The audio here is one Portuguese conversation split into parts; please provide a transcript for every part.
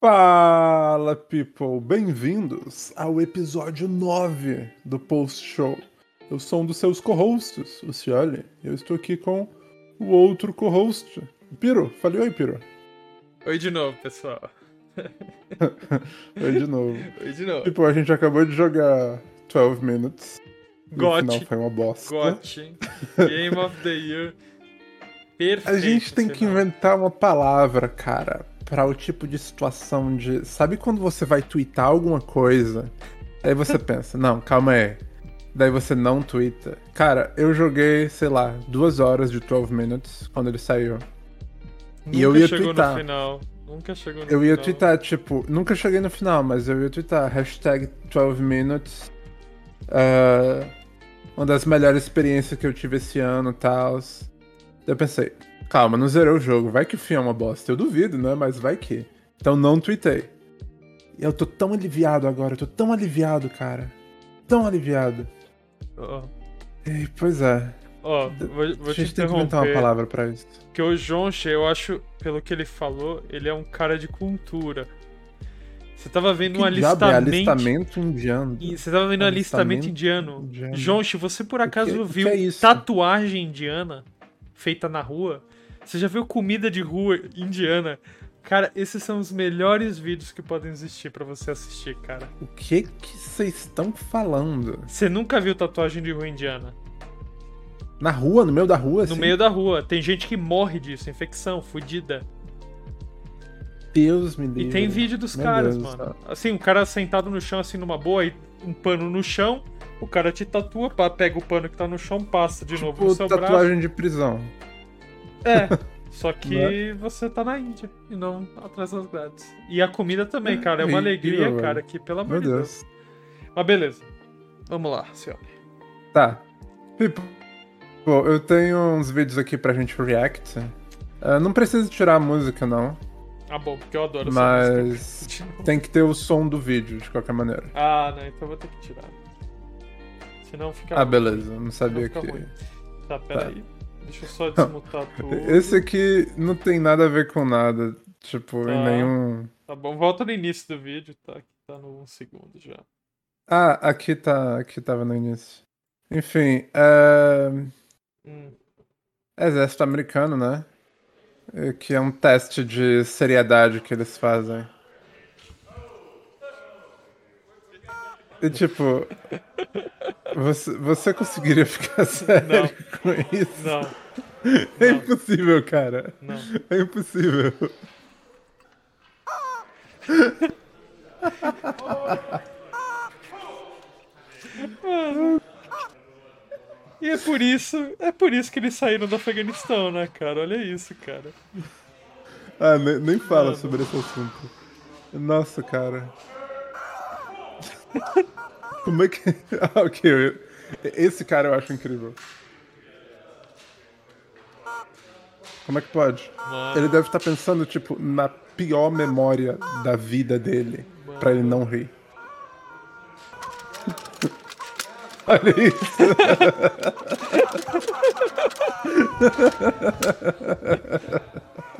Fala, people! Bem-vindos ao episódio 9 do Post Show. Eu sou um dos seus co-hosts, o Cioli, e eu estou aqui com o outro co-host, Piro. Fale oi, Piro. Oi de novo, pessoal. oi de novo. Oi de novo. Tipo, a gente acabou de jogar 12 Minutes. Got. No final foi uma bosta. Got. Game of the Year. Perfeito. A gente tem que inventar uma palavra, cara, para o tipo de situação de. Sabe quando você vai twittar alguma coisa? Aí você pensa, não, calma aí. Daí você não twitta. Cara, eu joguei, sei lá, duas horas de 12 Minutes quando ele saiu. Nunca e eu ia chegou twittar. no final. Nunca chegou no Eu ia final. twittar, tipo, nunca cheguei no final, mas eu ia twittar hashtag 12 Minutes. ah, uma das melhores experiências que eu tive esse ano e tal. Eu pensei, calma, não zerei o jogo, vai que o fim é uma bosta. Eu duvido, né? Mas vai que. Então não tweetei. Eu tô tão aliviado agora, eu tô tão aliviado, cara. Tão aliviado. Ó, E, pois é. ó, vou, vou a te tem que inventar uma palavra pra isso. Porque o Jonche, eu acho, pelo que ele falou, ele é um cara de cultura. Você tava vendo um Que diabo é alistamento. alistamento indiano? Você tava vendo um alistamento Alistamento indiano. indiano. Jonche, você por acaso que- viu que é tatuagem indiana feita na rua? Você já viu comida de rua indiana? Cara, esses são os melhores vídeos que podem existir pra você assistir, cara. O que que vocês estão falando? Você nunca viu tatuagem de rua indiana? Na rua, no meio da rua, No assim? meio da rua. Tem gente que morre disso, infecção, fudida. Deus me E livre. tem vídeo dos Meu caras, Deus mano. céu. Assim, um cara sentado no chão, assim, numa boa, e um pano no chão, o cara te tatua, pega o pano que tá no chão, passa de novo no Tipo, seu braço. tatuagem de prisão. É. Só que Né? você tá na Índia e não atrás das grades. E a comida também, cara. É uma alegria, cara, que pelo amor Meu de Deus. Deus. Mas beleza. Vamos lá, senhor. Tá. Tipo, pô, eu tenho uns vídeos aqui pra gente react. Ah, não precisa tirar a música, não. Ah, bom, porque eu adoro essa Mas música. tem que ter o som do vídeo, de qualquer maneira. Ah, não, então eu vou ter que tirar. Senão fica. Ah, ruim. beleza. Não sabia que. ruim. Tá, peraí. Deixa eu só desmutar tudo. Esse aqui não tem nada a ver com nada. Tipo, Tá. em nenhum. Tá bom, volta no início do vídeo, tá? Aqui tá no 1 segundo já. Ah, aqui tá. Aqui tava no início. Enfim, é... Hum. Exército americano, né? É, Que é um teste de seriedade que eles fazem. Tipo, você, você conseguiria ficar sério com isso? Não, É não. impossível, cara. não. É impossível. E é por isso, é por isso que eles saíram do Afeganistão, né, cara? Olha isso, cara. Ah, nem, nem fala Mano. sobre esse assunto. Nossa, cara. Como é que. Ah, ok. Esse cara eu acho incrível. Como é que pode? Mano, Ele deve estar pensando, tipo, na pior memória da vida dele, pra ele não rir. Olha isso.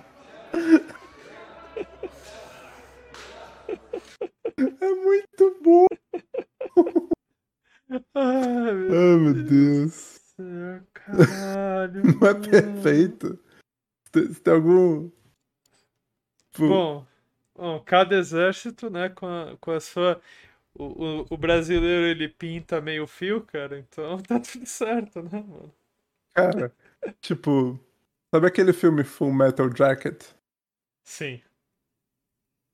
É muito bom. Ai, meu Oh, meu Deus. Deus, caralho. Não é perfeito? Se se tem algum. Tipo, Bom, bom, cada exército, né, com a, com a sua. O, o, o brasileiro ele pinta meio fio, cara, então tá tudo certo, né, mano? cara, tipo. Sabe aquele filme Full Metal Jacket? Sim.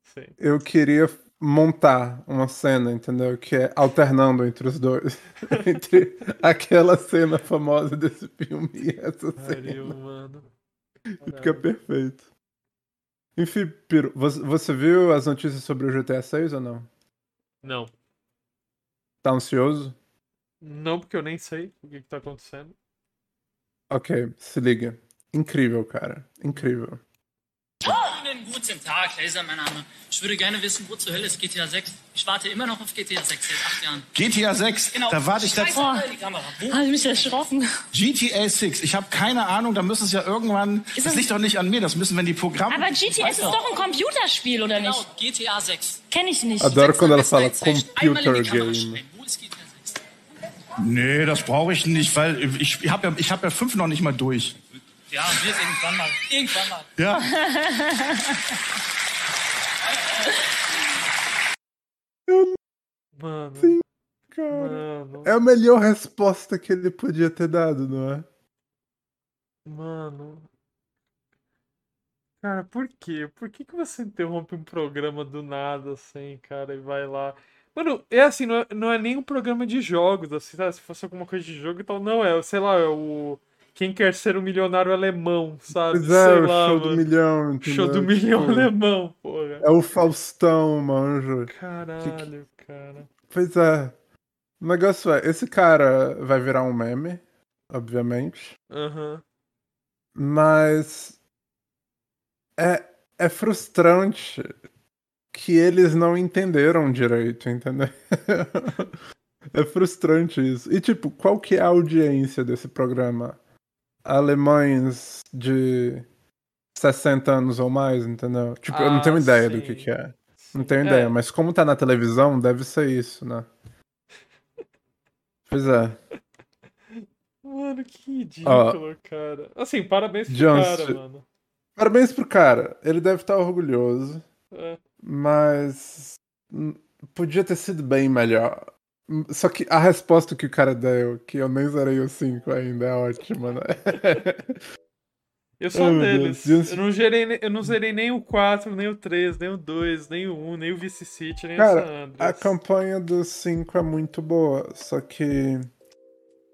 Sim. Eu queria montar uma cena, entendeu? Que é alternando entre os dois. entre aquela cena famosa desse filme e essa Pariu, cena. mano. Fica Caralho. perfeito. Enfim, Piro, você, você viu as notícias sobre o GTA 6 ou não? Não. Tá ansioso? Não, porque eu nem sei o que, que tá acontecendo. Ok, se liga. Incrível, cara. Incrível. Guten Tag, Laser, mein Name. Ich würde gerne wissen, wo zur Hölle ist GTA 6? Ich warte immer noch auf GTA 6 seit acht Jahren. GTA 6, Genau. da warte ich Scheiße, oh. die Kamera. Wo? Habe ich mich erschrocken. GTA 6. Ich habe keine Ahnung, da müssen es ja irgendwann. Das das- liegt doch nicht an mir, das müssen, wenn die Programme. Aber GTS ist doch ein Computerspiel, oder Genau, nicht? GTA 6. Kenne ich nicht. Quando ela fala computer game. schreien. Wo ist GTA 6? Nee, das brauche ich nicht, weil ich, ich habe ja, ich hab ja fünf noch nicht mal durch. Ja, wird irgendwann mal. Irgendwann mal. Ja. Mano. Cara, Mano. é a melhor resposta que ele podia ter dado, não é? Mano. Cara, por quê? Por que que você interrompe um programa do nada, assim, cara, e vai lá? Mano, é assim, não é, não é nem um programa de jogos, assim, tá? Se fosse alguma coisa de jogo e tal, não, é, sei lá, é o. Quem quer ser um milionário alemão, sabe? Pois é, sei o lá, show do mano. milhão. entendeu? Show do milhão Tipo, alemão, porra. É o Faustão, manjo. Caralho, cara. Pois é. O negócio é, esse cara vai virar um meme, obviamente. Aham. Mas é, é frustrante que eles não entenderam direito, entendeu? é frustrante isso. E tipo, qual que é a audiência desse programa? Alemães de 60 anos ou mais, entendeu? Tipo, eu não Ah, tenho ideia do que sim. que é. Não tenho É. ideia, mas como tá na televisão, deve ser isso, né? Pois é. Mano, que ridículo, cara. Assim, parabéns pro John, cara, mano. Parabéns pro cara. Ele deve estar orgulhoso. É. Mas podia ter sido bem melhor. Hum, Só que a resposta que o cara deu, que eu nem zerei o 5 ainda, é ótima, né? Eu sou Oh, um deles. Deus. Eu não, gerei, eu não zerei nem o 4, nem o 3, nem o 2, nem o 1, nem o Vice City, nem o San Cara, a campanha do 5 é muito boa, só que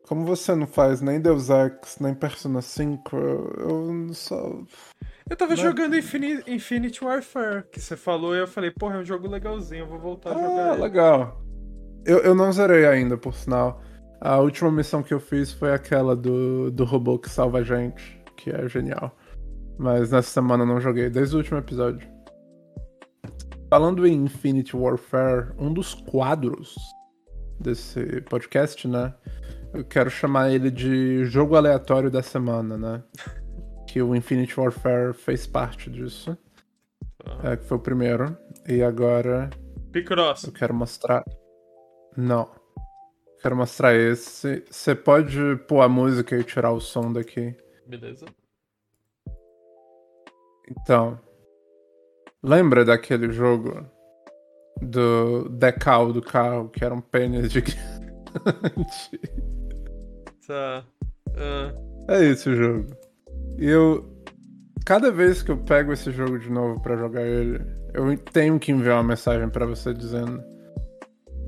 como você não faz nem Deus Ex, nem Persona 5, eu, eu só. Eu tava né? jogando Infini- Infinite Warfare, que você falou, e eu falei, porra, é um jogo legalzinho, eu vou voltar a jogar Ah, ele. Eu, eu não zerei ainda, por sinal. A última missão que eu fiz foi aquela do, do robô que salva a gente, que é genial. Mas nessa semana eu não joguei, desde o último episódio. Falando em Infinite Warfare, um dos quadros desse podcast, né? Eu quero chamar ele de jogo aleatório da semana, né? Que o Infinite Warfare fez parte disso. Ah. É, que foi o primeiro. E agora Picross. eu quero mostrar. Não. Quero mostrar esse. Você pode pôr a música e tirar o som daqui. Beleza. Então. Lembra daquele jogo do decal do carro, que era um pênis gigante? Tá. Ah, É esse o jogo. E eu. Cada vez que eu pego esse jogo de novo pra jogar ele, eu tenho que enviar uma mensagem pra você dizendo.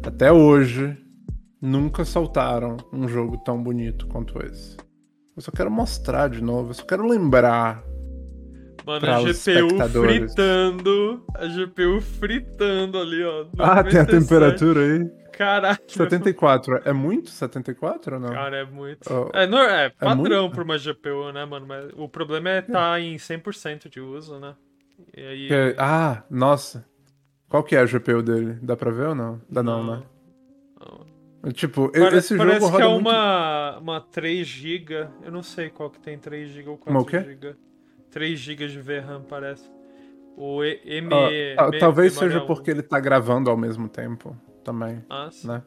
Até hoje, nunca soltaram um jogo tão bonito quanto esse. Eu só quero mostrar de novo, eu só quero lembrar. Mano, a GPU fritando. A GPU fritando ali, ó. Ah, tem a 97. temperatura aí. Caralho. 74. É muito 74 ou não? Cara, é muito. Oh. É, não, é padrão muito? pra uma GPU, né, mano? Mas o problema é estar em 100% de uso, né? E aí. Que- Ah, nossa. Qual que é a GPU dele? Dá pra ver ou não? Dá não, né? não. Tipo, Pare- esse jogo parece que é muito... uma, uma 3 GB. Eu não sei qual que tem 3 GB ou 4 Uma o quê? GB. 3 GB de VRAM, parece. O E- M. Ah, ah, M- talvez memória seja um. porque ele tá gravando ao mesmo tempo também, Ah, sim. né?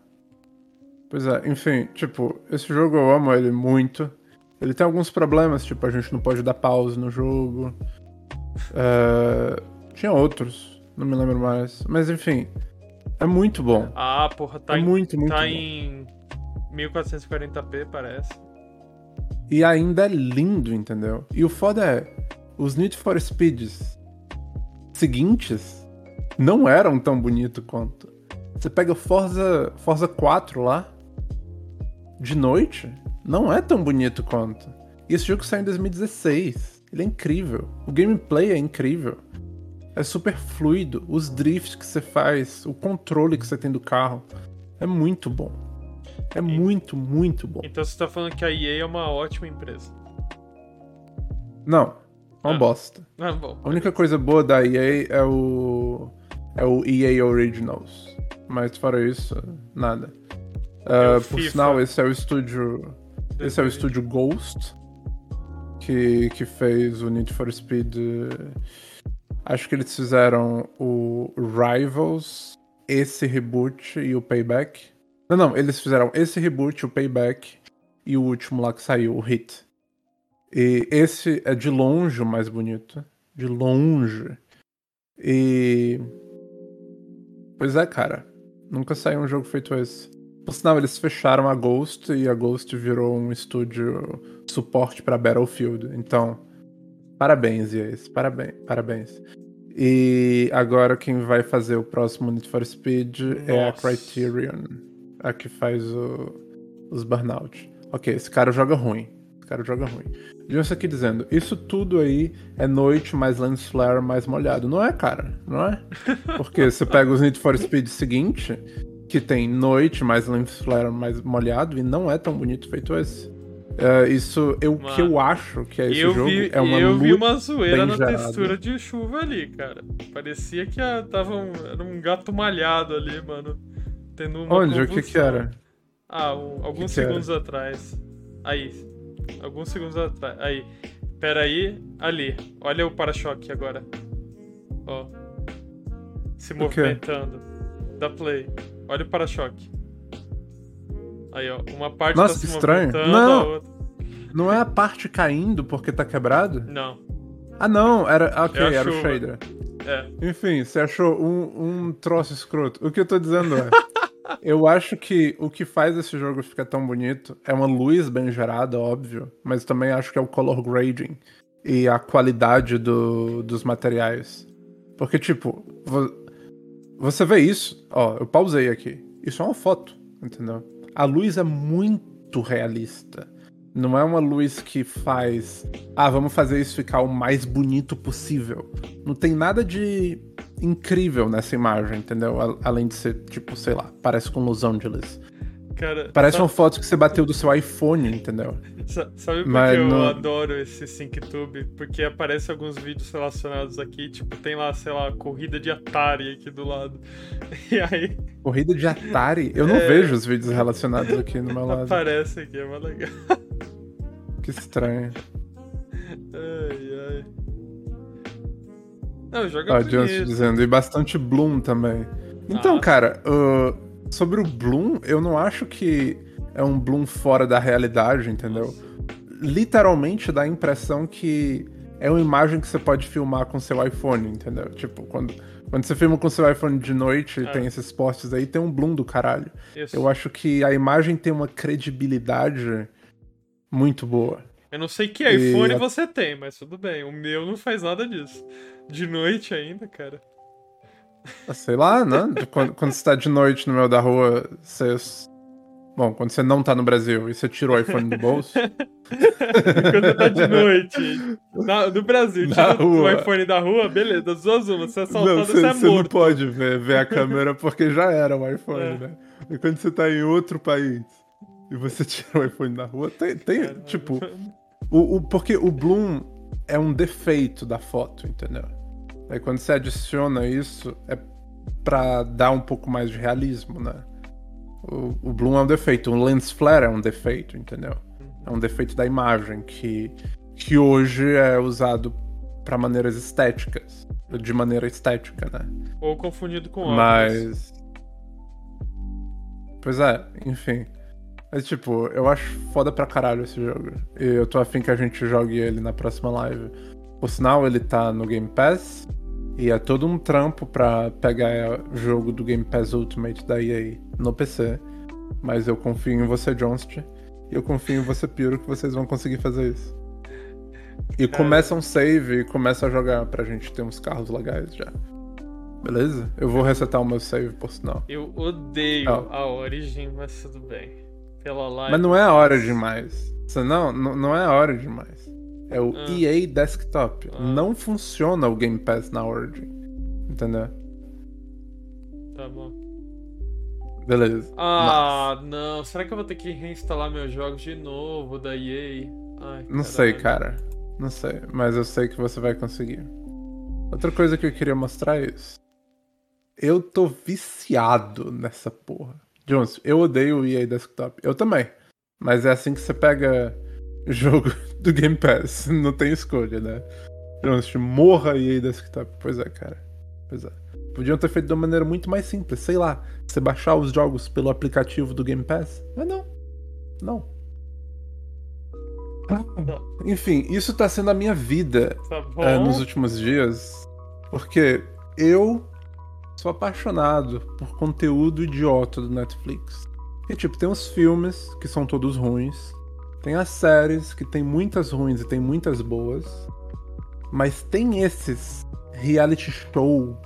Pois é, enfim, tipo, esse jogo eu amo ele muito. Ele tem alguns problemas, tipo, a gente não pode dar pause no jogo. É, Tinha outros, não me lembro mais. Mas enfim, é muito bom. Ah, porra, tá, é em, muito, muito tá bom. em 1440p, parece. E ainda é lindo, entendeu? E o foda é, os Need for Speeds seguintes não eram tão bonitos quanto. Você pega Forza, Forza 4 lá, de noite, não é tão bonito quanto. E esse jogo saiu em 2016. Ele é incrível. O gameplay é incrível. É super fluido. Os drifts que você faz, o controle que você tem do carro. É muito bom. É muito, muito bom. Então você tá falando que a EA é uma ótima empresa. Não. Uma Ah. bosta. Ah, bom. A única coisa boa da EA é o. É o EA Originals. Mas fora isso, nada. O por sinal, esse é o estúdio. Esse é o estúdio Ghost. Que, que fez o Need for Speed. Acho que eles fizeram o Rivals, esse reboot e o Payback. Não, não, eles fizeram esse reboot, o Payback e o último lá que saiu, o Hit. E esse é de longe o mais bonito. De longe. E. Pois é, cara. Nunca saiu um jogo feito esse. Por sinal, eles fecharam a Ghost e a Ghost virou um estúdio suporte pra Battlefield. Então, parabéns, EA. Parabéns, parabéns. E agora quem vai fazer o próximo Need for Speed é a Nossa. Criterion, a que faz o- os Burnout. Ok, esse cara joga ruim. Esse cara joga ruim. Johnson aqui dizendo, isso tudo aí é noite mais lens flare mais molhado. Não é, cara, não é? Porque você pega os Need for Speed seguinte, que tem noite mais lens flare mais molhado, e não é tão bonito feito esse. É, isso, eu, o que eu acho que é esse eu jogo vi, é uma eu vi uma zoeira na gerada. textura de chuva ali, cara. Parecia que ah, tava um, era um gato malhado ali, mano. Tendo uma Onde? O que que convulsão. era? Ah, um- alguns que era? segundos atrás. Aí. Alguns segundos atrás. Aí. Pera aí. Ali. Olha o para-choque agora. Ó. Se movimentando. Dá play. Olha o para-choque. Aí, ó. Uma parte Nossa, tá que estranho. Não. Não é a parte caindo porque tá quebrado? Não. Ah, não, era. Ok, É era o shader. É. Enfim, você achou um, um troço escroto. O que eu tô dizendo é. eu acho que o que faz esse jogo ficar tão bonito é uma luz bem gerada, óbvio. Mas também acho que é o color grading e a qualidade do, dos materiais. Porque, tipo, vo- você vê isso. Ó, eu pausei aqui. Isso é uma foto, entendeu? A luz é muito realista. Não é uma luz que faz. Ah, vamos fazer isso ficar o mais bonito possível. Não tem nada de incrível nessa imagem, entendeu? Além de ser, tipo, sei lá, parece com Los Angeles. Cara, Parece sabe, uma foto que você bateu do seu iPhone, entendeu? sa- sabe por Mas que eu não- adoro esse SyncTube? Porque aparece alguns vídeos relacionados aqui, tipo, tem lá, sei lá, corrida de Atari aqui do lado. E aí Corrida de Atari. Eu não É. vejo os vídeos relacionados aqui no meu lado. aparece aqui, é mais legal. Que estranho. Ai, ai. Não, joga Ó. Johnson dizendo. E bastante Bloom também. Então, Ah. cara, uh, sobre o Bloom, eu não acho que é um Bloom fora da realidade, entendeu? Literalmente dá a impressão que é uma imagem que você pode filmar com seu iPhone, entendeu? Tipo, quando, quando você filma com seu iPhone de noite e É. tem esses posts aí, tem um Bloom do caralho. Isso. Eu acho que a imagem tem uma credibilidade muito boa. Eu não sei que E iPhone a- você tem, mas tudo bem. O meu não faz nada disso. De noite ainda, cara. Sei lá, né? Quando, quando você tá de noite no meio da rua, você. Bom, quando você não tá no Brasil e você tira o iPhone do bolso. Quando tá de noite. na- no Brasil, tira o iPhone da rua, beleza, das duas uma. Você é assaltado, Não, você, você, é você não morto. pode ver, ver a câmera porque já era o iPhone, É. né? E quando você tá em outro país e você tira o iPhone da rua, tem, tem tipo. O, o- porque o Bloom é um defeito da foto, entendeu? Aí quando você adiciona isso, é pra dar um pouco mais de realismo, né? O, o Bloom é um defeito, o lens flare é um defeito, entendeu? É um defeito da imagem que, que hoje é usado pra maneiras estéticas, de maneira estética, né? Ou confundido com óculos. Mas. Pois é, enfim. Mas, tipo, eu acho foda pra caralho esse jogo. E eu tô afim que a gente jogue ele na próxima live. Por sinal, ele tá no Game Pass. E é todo um trampo pra pegar o jogo do Game Pass Ultimate da EA no PC. Mas eu confio em você, Johnston. E eu confio em você, Piro, que vocês vão conseguir fazer isso. E começa um save e começa a jogar pra gente ter uns carros legais já. Beleza? Eu vou resetar o meu save, por sinal. Eu odeio Ah. a Origin, mas tudo bem. Pela live. Mas não é a hora demais. Não, não é a hora demais. É o Ah. EA Desktop. Ah. Não funciona o Game Pass na Origin. Entendeu? Tá bom. Beleza. Ah, não. Será que eu vou ter que reinstalar meus jogos de novo da EA? Ai, Não sei, cara. Não sei, mas eu sei que você vai conseguir. Outra coisa que eu queria mostrar é isso. Eu tô viciado nessa porra. Jones, eu odeio o EA Desktop. Eu também. Mas é assim que você pega jogo do Game Pass. Não tem escolha, né? Jones, morra EA Desktop. Pois é, cara. Pois é. Podiam ter feito de uma maneira muito mais simples. Sei lá, você baixar os jogos pelo aplicativo do Game Pass. Mas não. Não. Enfim, isso tá sendo a minha vida Tá é, nos últimos dias. Porque eu sou apaixonado por conteúdo idiota do Netflix. E tipo, tem os filmes que são todos ruins. Tem as séries que tem muitas ruins e tem muitas boas. Mas tem esses reality show,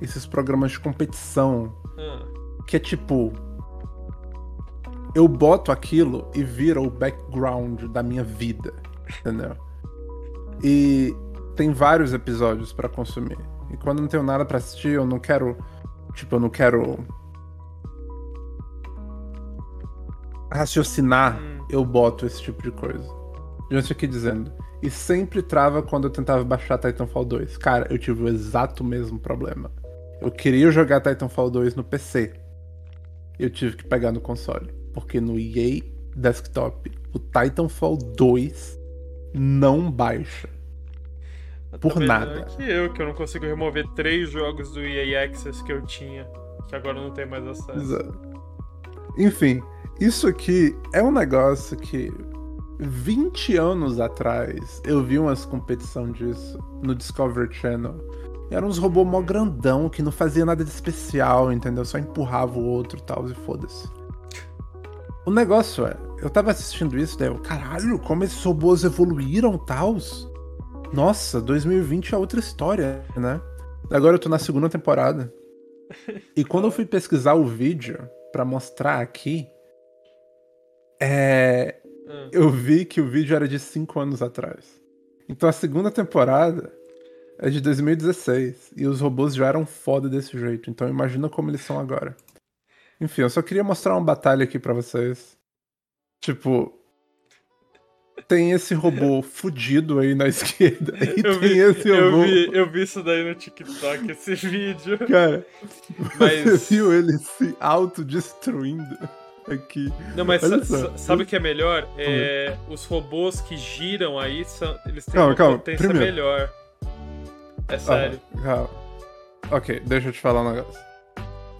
esses programas de competição, Ah, que é tipo. Eu boto aquilo e vira o background da minha vida, entendeu? E tem vários episódios pra consumir. E quando não tenho nada pra assistir, eu não quero. Tipo, eu não quero. raciocinar, Hum. Eu boto esse tipo de coisa. Gente aqui dizendo. E sempre trava quando eu tentava baixar Titanfall 2. Cara, eu tive o exato mesmo problema. Eu queria jogar Titanfall 2 no PC. Eu tive que pegar no console. Porque no EA Desktop, o Titanfall 2 não baixa. Por melhor nada. que eu, que eu não consigo remover três jogos do EA Access que eu tinha. Que agora não tem mais acesso. Exato. Enfim, isso aqui é um negócio que 20 anos atrás eu vi umas competição disso no Discovery Channel. E eram uns robôs mó grandão que não fazia nada de especial, entendeu? Só empurrava o outro e tal, e foda-se. O negócio é, eu tava assistindo isso, daí eu, caralho, como esses robôs evoluíram tals. Nossa, 2020 é outra história, né? Agora eu tô na segunda temporada. E quando eu fui pesquisar o vídeo pra mostrar aqui, é, Ah. eu vi que o vídeo era de 5 anos atrás. Então a segunda temporada é de 2016 e os robôs já eram foda desse jeito. Então imagina como eles são agora. Enfim, eu só queria mostrar uma batalha aqui pra vocês. Tipo, tem esse robô fudido aí na esquerda e Eu tem vi, esse eu, robô. vi, eu vi isso daí no TikTok, esse vídeo. Cara, Mas- você viu ele se autodestruindo aqui. Não, mas sabe o que é melhor? É, os robôs que giram aí, são, eles têm Calma, uma calma, potência primeiro. melhor. É sério. Ah, calma. Ok, deixa eu te falar um negócio.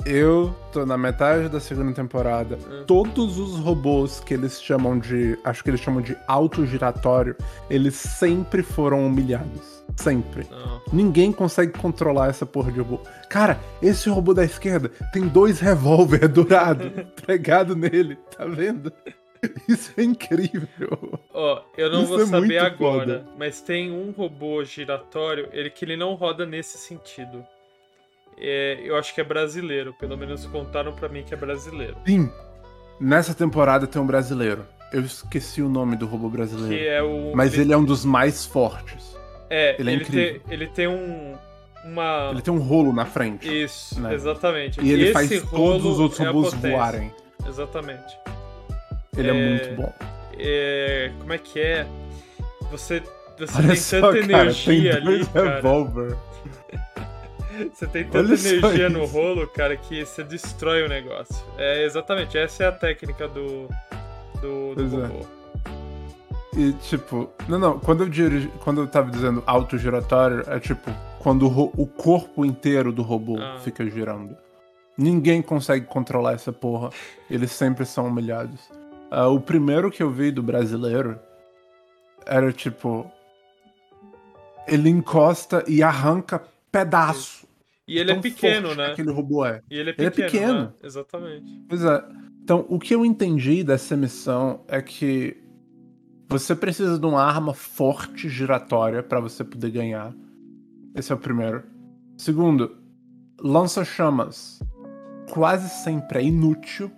Eu tô na metade da segunda temporada. Hum. Todos os robôs que eles chamam de. Acho que eles chamam de autogiratório, eles sempre foram humilhados. Sempre. Não. Ninguém consegue controlar essa porra de robô. Cara, esse robô da esquerda tem dois revólver dourado pregado nele, tá vendo? Isso é incrível. Ó, eu não Isso vou é saber agora, foda. mas tem um robô giratório, ele que ele não roda nesse sentido. É, eu acho que é brasileiro, pelo menos contaram pra mim que é brasileiro. Sim. Nessa temporada tem um brasileiro. Eu esqueci o nome do robô brasileiro. Que é o. Mas ele é um dos mais fortes. é, ele é ele, incrível. tem, ele tem um. Uma. Ele tem um rolo na frente. Isso, né? exatamente. E ele Esse faz todos os outros é robôs voarem. Exatamente. Ele é... É, muito bom. É, como é que é? Você, você Olha tem só, tanta cara, energia tem dois ali, cara. Você tem tanta Olha energia no rolo, cara, que você destrói o negócio. É exatamente, essa é a técnica do, do, do é. robô. E tipo, não, não, quando eu, dirigi, quando eu tava dizendo autogiratório, é tipo, quando o, ro- o corpo inteiro do robô Ah. fica girando. Ninguém consegue controlar essa porra. Eles sempre são humilhados. Ah, o primeiro que eu vi do brasileiro era tipo. Ele encosta e arranca pedaço. E ele é pequeno, né? que Aquele robô é. E ele é Ele é pequeno, pequeno. né? Exatamente. Pois é. Então, o que eu entendi dessa missão é que você precisa de uma arma forte giratória pra você poder ganhar. Esse é o primeiro. Segundo, lança-chamas quase sempre é inútil.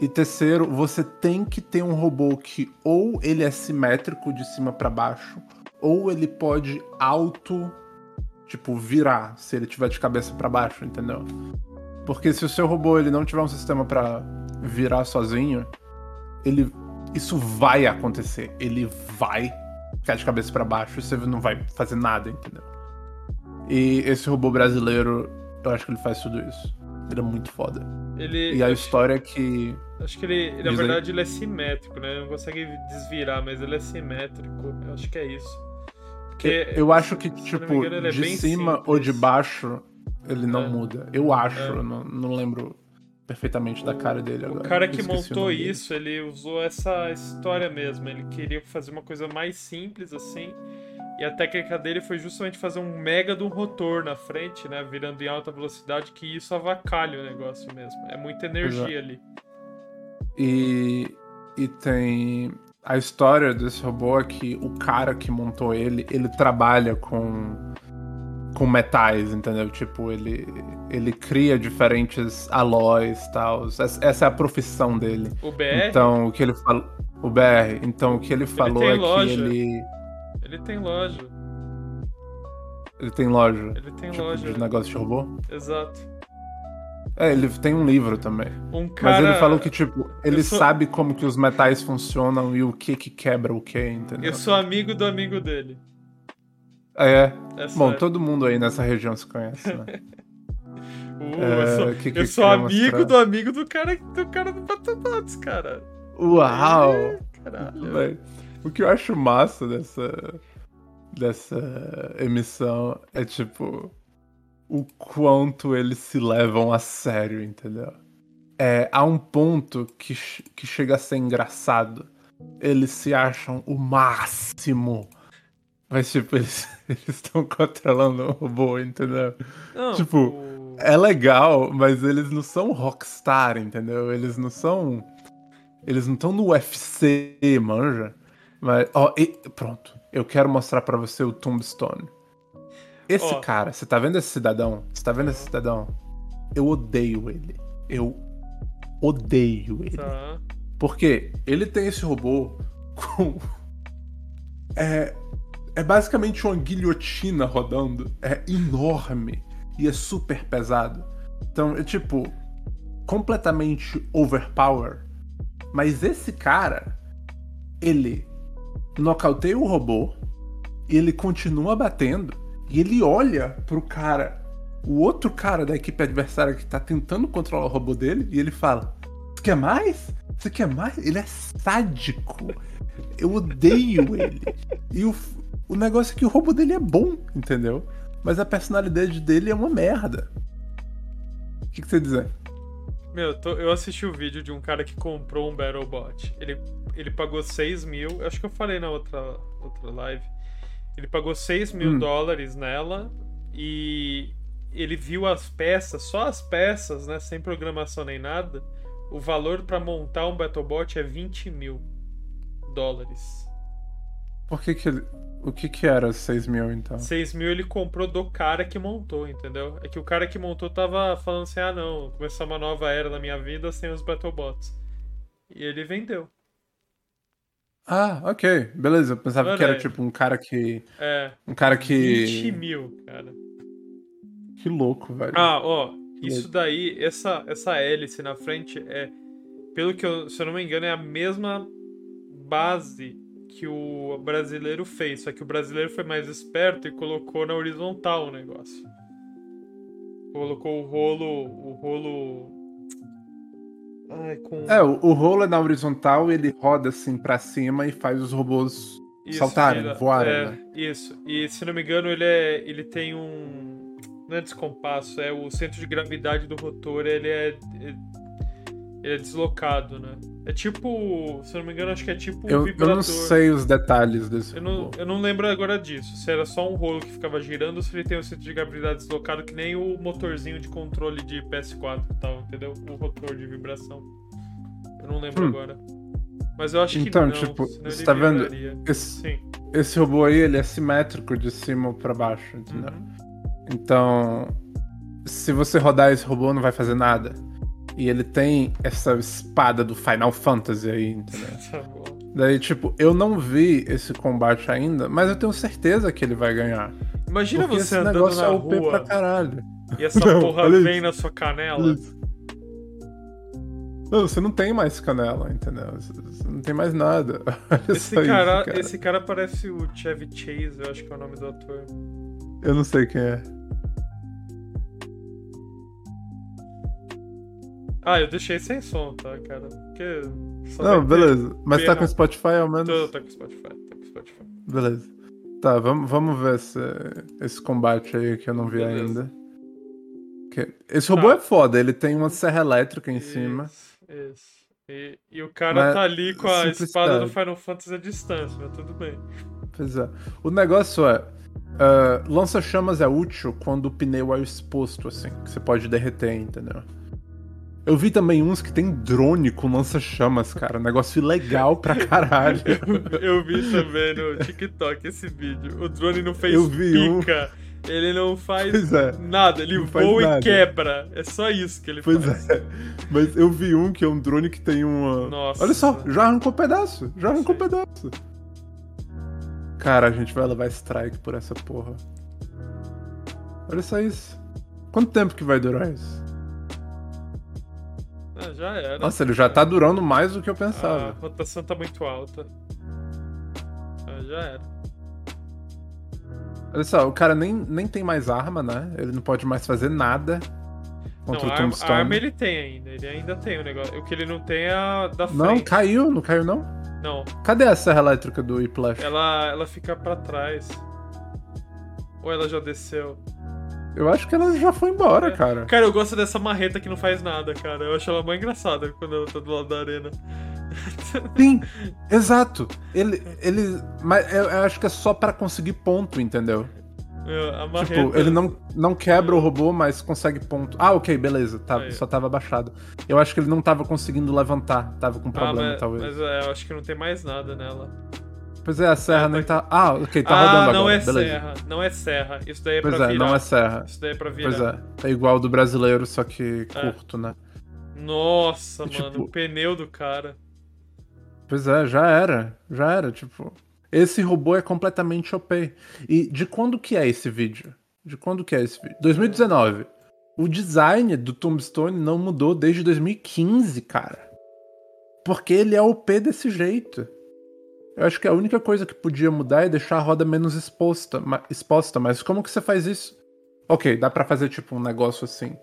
E terceiro, você tem que ter um robô que ou ele é simétrico de cima pra baixo, ou ele pode auto tipo virar se ele tiver de cabeça pra baixo, entendeu? Porque se o seu robô ele não tiver um sistema pra virar sozinho, ele isso vai acontecer. Ele vai ficar de cabeça pra baixo você não vai fazer nada, entendeu? E esse robô brasileiro, eu acho que ele faz tudo isso. Ele é muito foda. Ele, E a acho, história é que. acho que ele, na verdade, ele é simétrico, né? Ele não consegue desvirar, mas ele é simétrico. Eu acho que é isso. Porque, Eu acho que, tipo, engano, é de bem cima simples. ou de baixo, ele não É. muda. Eu acho, É. eu não, não lembro perfeitamente da cara dele O agora. cara que o montou isso, ele usou essa história mesmo. Ele queria fazer uma coisa mais simples assim. E a técnica dele foi justamente fazer um mega de um rotor na frente, né? Virando em alta velocidade, que isso avacalha o negócio mesmo. É muita energia ali. E, e tem a história desse robô é que o cara que montou ele, ele trabalha com com metais, entendeu? Tipo, ele ele cria diferentes alóis e tal. Essa é a profissão dele. O BR, Então, o que ele falou, o BR, então o que ele falou tem é loja. que ele ele tem loja. ele tem loja, Ele tem tipo, loja. de negócio de robô. Exato. É, ele tem um livro também. Um cara. Mas ele falou que, tipo, ele sou- sabe como que os metais funcionam e o que que quebra o que, entendeu? Eu sou amigo do amigo dele. É. É Bom, todo mundo aí nessa região se conhece, né? Uh, É, eu sou, que que eu sou amigo mostrar? do amigo do cara do cara do Batobots, cara. Uau! Caralho. Véi, O que eu acho massa dessa, dessa emissão é, tipo, o quanto eles se levam a sério, entendeu? É, há um ponto que, que chega a ser engraçado. Eles se acham o máximo. Mas, tipo, eles estão controlando o robô, entendeu? Não, Tipo, o- É legal, mas eles não são rockstar, entendeu? Eles não são. Eles não estão no UFC, manja. Mas, ó, e- pronto. Eu quero mostrar pra você o Tombstone. Esse Ó. cara, você tá vendo esse cidadão? Você tá vendo esse cidadão? Eu odeio ele. Eu odeio ele. Tá. Porque ele tem esse robô com. É. É basicamente uma guilhotina rodando. É enorme. E é super pesado. Então, é tipo. Completamente overpower. Mas esse cara. Ele nocauteia o robô. E ele continua batendo. E ele olha pro cara. O outro cara da equipe adversária que tá tentando controlar o robô dele. E ele fala: Você quer mais? Você quer mais? Ele é sádico. Eu odeio ele. E o, o negócio é que o robô dele é bom, entendeu? Mas a personalidade dele é uma merda. O que, que você dizer? Meu, eu, tô- eu assisti o vídeo de um cara que comprou um BattleBot. Ele, ele pagou 6 mil. Acho que eu falei na outra, outra live. Ele pagou 6 mil Hum. dólares nela e ele viu as peças, só as peças, né? Sem programação nem nada. O valor pra montar um BattleBot é 20 mil dólares. Por que que ele... O que que era 6 mil, então? 6 mil ele comprou do cara que montou, entendeu? É que o cara que montou tava falando assim: ah, não, começar uma nova era na minha vida sem os BattleBots. E ele vendeu. Ah, ok. Beleza. Eu pensava que era aí. tipo um cara que... É, Um cara 20 que... mil, cara. Que louco, velho. Ah, ó, isso daí, essa, essa hélice na frente é, pelo que eu, se eu não me engano, é a mesma base que o brasileiro fez, só que o brasileiro foi mais esperto e colocou na horizontal o negócio. Colocou o rolo, o rolo Ai, com É, o, o rolo é na horizontal, ele roda assim pra cima e faz os robôs Isso, saltarem, vira- voarem, é, né? Isso. E se não me engano, ele é. ele tem um. Não é descompasso, é o centro de gravidade do rotor, ele é. Ele é deslocado, né? É tipo. Se eu não me engano, acho que é tipo um Eu, eu vibrador. não sei os detalhes desse Eu não, eu não lembro agora disso. Se era só um rolo que ficava girando ou se ele tem o centro de gravidade deslocado, que nem o motorzinho de controle de PS4 e tal, entendeu? O rotor de vibração. Eu não lembro Hum. agora. Mas eu acho Então, que não. tipo, senão você tá vendo? Esse, Sim. esse robô aí, ele é simétrico de cima pra baixo, entendeu? Uhum. Então, se você rodar esse robô, não vai fazer nada. E ele tem essa espada do Final Fantasy aí, entendeu? Bom. Daí, tipo, eu não vi esse combate ainda, mas eu tenho certeza que ele vai ganhar. Imagina Porque você esse andando negócio na é OP rua pra caralho. e essa Não, porra vem isso. na sua canela. Não, você não tem mais canela, entendeu? Você não tem mais nada. Esse cara, isso, cara. esse cara parece o Chevy Chase, eu acho que é o nome do ator. Eu não sei quem é. Ah, eu deixei sem som, tá, cara? Porque. Não, beleza. Mas tá com Spotify ao menos? Tô, tô com Spotify, tô com Spotify. Beleza. Tá, vamos, vamos ver esse, esse combate aí que eu não vi Beleza. ainda. Que- Esse robô Tá. é foda, ele tem uma serra elétrica em cima. Isso, isso. E, e o cara Mas tá ali com a espada do Final Fantasy à distância, mas tudo bem. Pois é. O negócio é. ah, Lança-chamas é útil quando o pneu é exposto, assim, que você pode derreter, entendeu? Eu vi também uns que tem drone com lança-chamas, cara. Negócio ilegal pra caralho. Eu vi também no TikTok esse vídeo. O drone não fez Eu vi um. pica. Ele não faz Pois é. nada. Ele voa nada. e quebra. É só isso que ele Pois faz. é. Mas eu vi um que é um drone que tem uma. Nossa. Olha só, já arrancou pedaço. Já arrancou Sim. pedaço. Cara, a gente vai levar strike por essa porra. Olha só isso. Quanto tempo que vai durar isso? Ah, já era. Nossa, ele já tá durando mais do que eu A pensava. rotação tá muito alta. Ah, já era. Olha só, o cara nem, nem tem mais arma, né? Ele não pode mais fazer nada contra Não, o a Tombstone. a arma ele tem ainda. Ele ainda tem o negócio. O que ele não tem é a da Não, frente. caiu, não caiu não? Não. Cadê a serra elétrica do Whiplash? Ela, ela fica pra trás. Ou ela já desceu? Eu acho que ela já foi embora, É. cara. Cara, eu gosto dessa marreta que não faz nada, cara. Eu acho ela mais engraçada quando ela tá do lado da arena. Sim, exato. Ele, ele, mas eu, eu acho que é só pra conseguir ponto, entendeu? Meu, a marreta. Tipo, ele não, não quebra o robô, mas consegue ponto. Ah, ok, beleza, tá, Aí. só tava abaixado. Eu acho que ele não tava conseguindo levantar, tava com Ah, problema, mas, talvez. mas é, eu acho que não tem mais nada nela. Pois é, a serra Ah, nem tá-. Ah, ok, tá ah, rodando não agora. é beleza. serra. Não é serra. Isso daí é Pois pra é, virar. não é serra. Isso daí é pra virar. Pois é. É igual do brasileiro, só que curto, né? Nossa, E, mano, tipo- o pneu do cara. Pois é, já era. Já era, tipo. Esse robô é completamente OP. E de quando que é esse vídeo? De quando que é esse vídeo? 2019. O design do Tombstone não mudou desde 2015, cara. Porque ele é OP desse jeito. Eu acho que a única coisa que podia mudar é deixar a roda menos exposta, ma- exposta mas como que você faz isso? Ok, dá pra fazer tipo um negócio assim.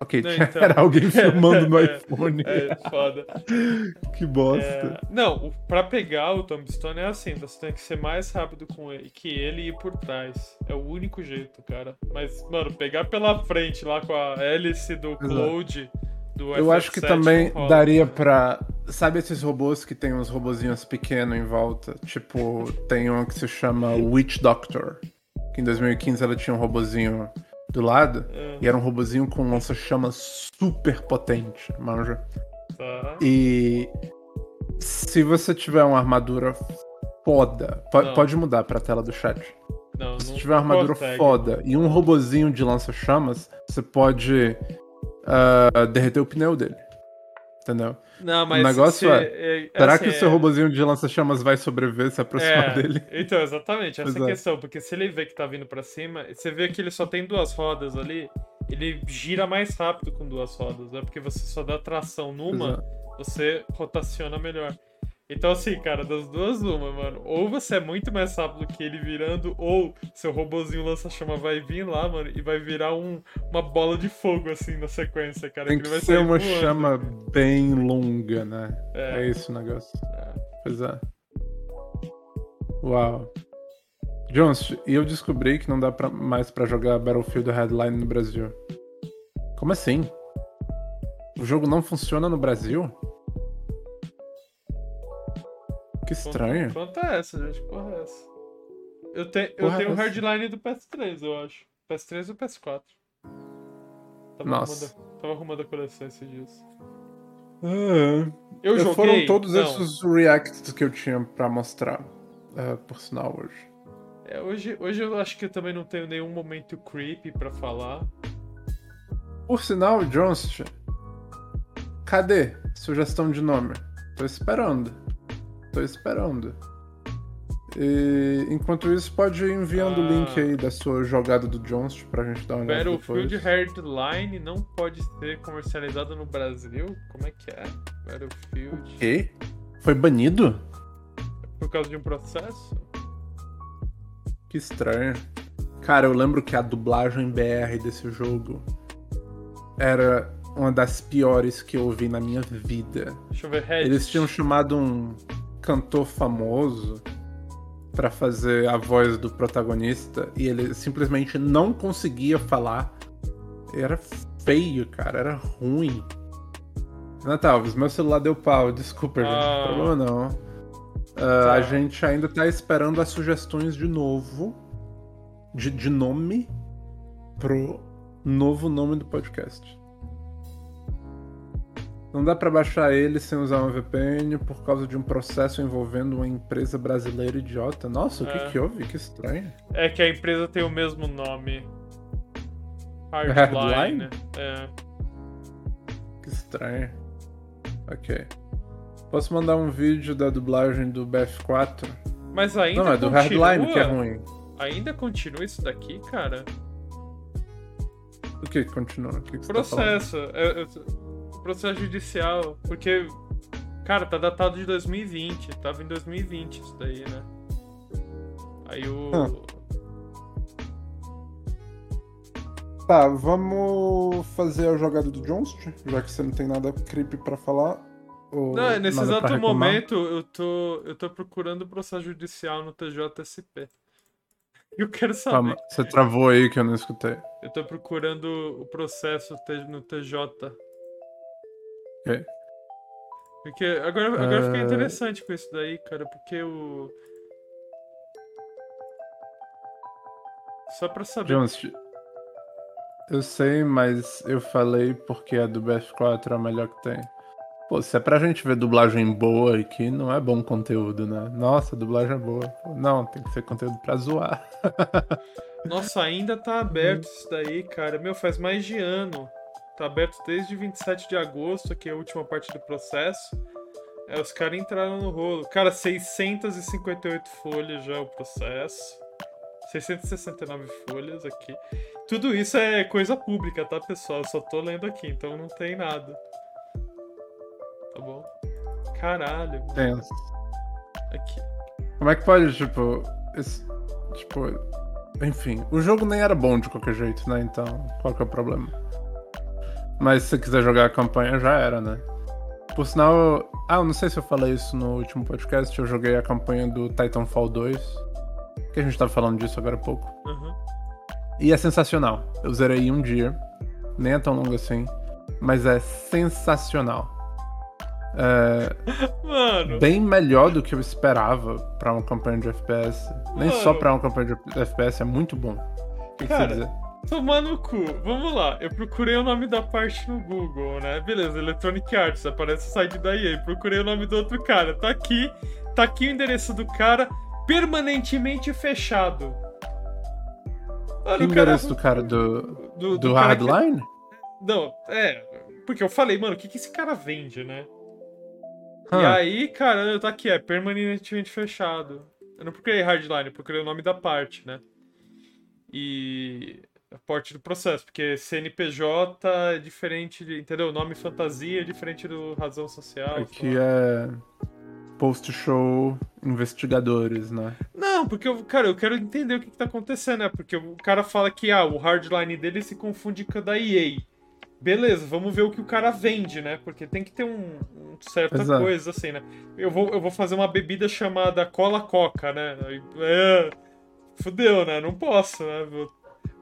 Ok, Não, tinha- então. era alguém filmando no É, iPhone. É, foda. Que bosta. É, não, pra pegar o Tombstone é assim, você tem que ser mais rápido com ele que ele e ir por trás. É o único jeito, cara. Mas, mano, pegar pela frente lá com a hélice do Cloud do Eu acho que FF7 também rola. daria pra. Sabe esses robôs que tem uns robozinhos pequenos em volta? Tipo, tem um que se chama Witch Doctor. Que em 2015 ela tinha um robozinho do lado. É. E era um robozinho com lança-chamas super potente, manja. Tá. E. Se você tiver uma armadura foda. po- Não. Pode mudar pra tela do chat. Não, Se não tiver uma armadura consegue. foda e um robozinho de lança-chamas, você pode ah, derreter o pneu dele. Entendeu? Não, mas o negócio se- é, é Será assim, que o seu é- robozinho de lança-chamas vai sobreviver se aproximar É, dele? Então, exatamente, essa Pois é é. questão, porque se ele vê que tá vindo pra cima, você vê que ele só tem duas rodas ali, ele gira mais rápido com duas rodas, né? Porque você só dá tração numa, você rotaciona melhor. Então, assim, cara, das duas, uma, mano. Ou você é muito mais rápido que ele virando, ou seu robozinho lança-chama vai vir lá, mano, e vai virar um, uma bola de fogo, assim, na sequência, cara. Tem que vai ser uma voando. chama bem longa, né? É. É, esse o negócio. É. Pois é. Uau. Jones, e eu descobri que não dá pra- mais pra jogar Battlefield Headline no Brasil. Como assim? O jogo não funciona no Brasil? Que estranho. Quanto é essa, gente? Que Porra, é essa? Eu, te, eu Porra é tenho o essa? hardline do PS3, eu acho. PS3 ou PS4. Tava Nossa. Arrumando, tava arrumando a coleção esses dias. Ah, Eu joguei. Foram todos não, esses reacts que eu tinha pra mostrar, ah, por sinal, hoje. é, hoje, hoje eu acho que eu também não tenho nenhum momento creepy pra falar. Por sinal, Jones, cadê sugestão de nome? Tô esperando. Tô esperando. E enquanto isso, pode ir enviando o Ah. link aí da sua jogada do Johnson pra gente dar uma olhada Battlefield. Hardline não pode ser comercializado no Brasil? Como é que é? Battlefield. E? Foi banido? Por causa de um processo? Que estranho. Cara, eu lembro que a dublagem BR desse jogo era uma das piores que eu ouvi na minha vida. Deixa eu ver. Reddit. Eles tinham chamado um cantor famoso pra fazer a voz do protagonista e ele simplesmente não conseguia falar. Era feio, cara, era ruim. Natalves, meu celular deu pau, desculpa, gente. Ah. Não problema não. Ah, A gente ainda tá esperando as sugestões de novo. De, de nome pro novo nome do podcast. Não dá pra baixar ele sem usar uma VPN por causa de um processo envolvendo uma empresa brasileira idiota. Nossa, o que É. que houve? Que estranho. É que a empresa tem o mesmo nome. Hardline? Hardline. É. Que estranho. Ok. Posso mandar um vídeo da dublagem do BF4? Mas ainda Não, é do continua? Hardline que é ruim. Ainda continua isso daqui, cara? O que continua? O que que você tá falando? Processo. É, é, processo judicial. Porque, cara, tá datado de 2020. Tava em 2020 isso daí, né? Aí o. Ah. Tá, vamos fazer a jogada do Johnston, já que você não tem nada creepy pra falar. Não, nesse nada pra exato momento eu tô, eu tô procurando o processo judicial no TJSP. Eu quero saber. Calma, você travou aí que eu não escutei. Eu tô procurando o processo no TJ. Ok. Porque agora, agora eu fiquei É. interessante com isso daí, cara, porque o. Só pra saber. Johnston, eu sei, mas eu falei porque a do BF4 é a melhor que tem. Pô, se é pra gente ver dublagem boa aqui, não é bom conteúdo, né? Nossa, dublagem é boa. Não, tem que ser conteúdo pra zoar. Nossa, ainda tá aberto isso daí, cara. Meu, faz mais de ano. Tá aberto desde 27 de agosto, que é a última parte do processo. É, os caras entraram no rolo. Cara, 658 folhas já o processo. 669 folhas aqui. Tudo isso é coisa pública, tá, pessoal? Eu só tô lendo aqui, então não tem nada. Tá bom? Caralho. Tenso. Aqui. Como é que pode, tipo. esse- tipo. Enfim, o jogo nem era bom de qualquer jeito, né? Então, qual que é o problema? Mas se você quiser jogar a campanha, já era, né? Por sinal, eu- ah, eu não sei se eu falei isso no último podcast, eu joguei a campanha do Titanfall 2. Que a gente tava falando disso agora há pouco. Uhum. E é sensacional. Eu zerei em um dia. Nem é tão longo assim. Mas é sensacional. É Mano. bem melhor do que eu esperava pra uma campanha de FPS. Nem Mano. só pra uma campanha de FPS, é muito bom. O que, que Cara, você dizer? Tomar no cu. Vamos lá. Eu procurei o nome da parte no Google, né? Beleza, Electronic Arts, aparece o site da EA. Procurei o nome do outro cara. Tá aqui. Tá aqui o endereço do cara permanentemente fechado. Mano, Que o cara- endereço do cara do, do, do, do cara que- Hardline? Não, é. Porque eu falei, mano, o que, que esse cara vende, né? E Hã. aí, cara, tá aqui, é permanentemente fechado. Eu não procurei Hardline, eu procurei o nome da parte, né? E parte do processo, porque CNPJ é diferente de. Entendeu? O nome fantasia é diferente do razão social. Aqui lá. é post-show investigadores, né? Não, porque, eu, cara, eu quero entender o que, que tá acontecendo, né? Porque o cara fala que ah, o hardline dele se confunde com a da EA. Beleza, vamos ver o que o cara vende, né? Porque tem que ter um, um certa Exato. coisa, assim, né? Eu vou, eu vou fazer uma bebida chamada Cola Coca, né? É, fudeu, né? Não posso, né? Vou-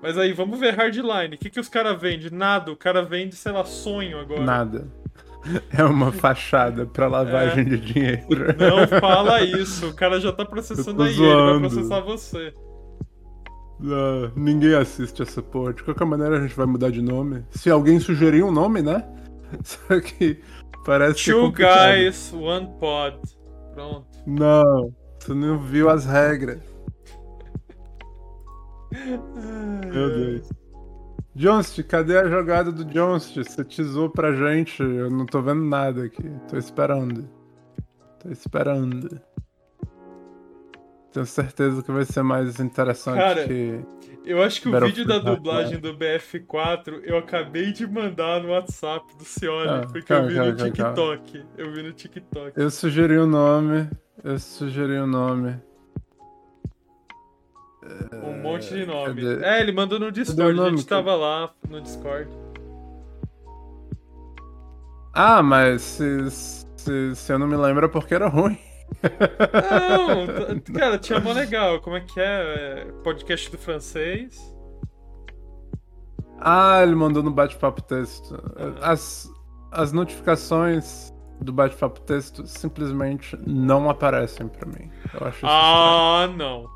Mas aí, vamos ver Hardline. O que, que os caras vendem? Nada. O cara vende, sei lá, sonho agora. Nada. É uma fachada pra lavagem de dinheiro. Não fala isso. O cara já tá processando Eu a tô EA, ele vai zoando. processar você. Ah, ninguém assiste essa porra. De qualquer maneira, a gente vai mudar de nome. Se alguém sugerir um nome, né? Só que parece que é Two guys, one pod. Pronto. Não, você não viu as regras. Meu Deus. Johnston, cadê a jogada do Johnston? Você teasou pra gente, eu não tô vendo nada aqui. Tô esperando. Tô esperando. Tenho certeza que vai ser mais interessante Cara, que. Eu acho que o vídeo da dublagem do BF4 eu acabei de mandar no WhatsApp do Cioli, Ah, porque calma, eu vi calma, no calma, calma. TikTok. Eu vi no TikTok. Eu sugeri o nome. Eu sugeri o nome. Um monte de nome. cadê? É, ele mandou no Discord, a nome, gente tava lá no Discord. Ah, mas se, se, se eu não me lembro é porque era ruim. Não, cara, tinha mó legal. Como é que é? É, Podcast do francês. Ah, ele mandou no bate-papo texto. Ah. As, as notificações do bate-papo texto simplesmente não aparecem pra mim. Eu acho isso Ah, não.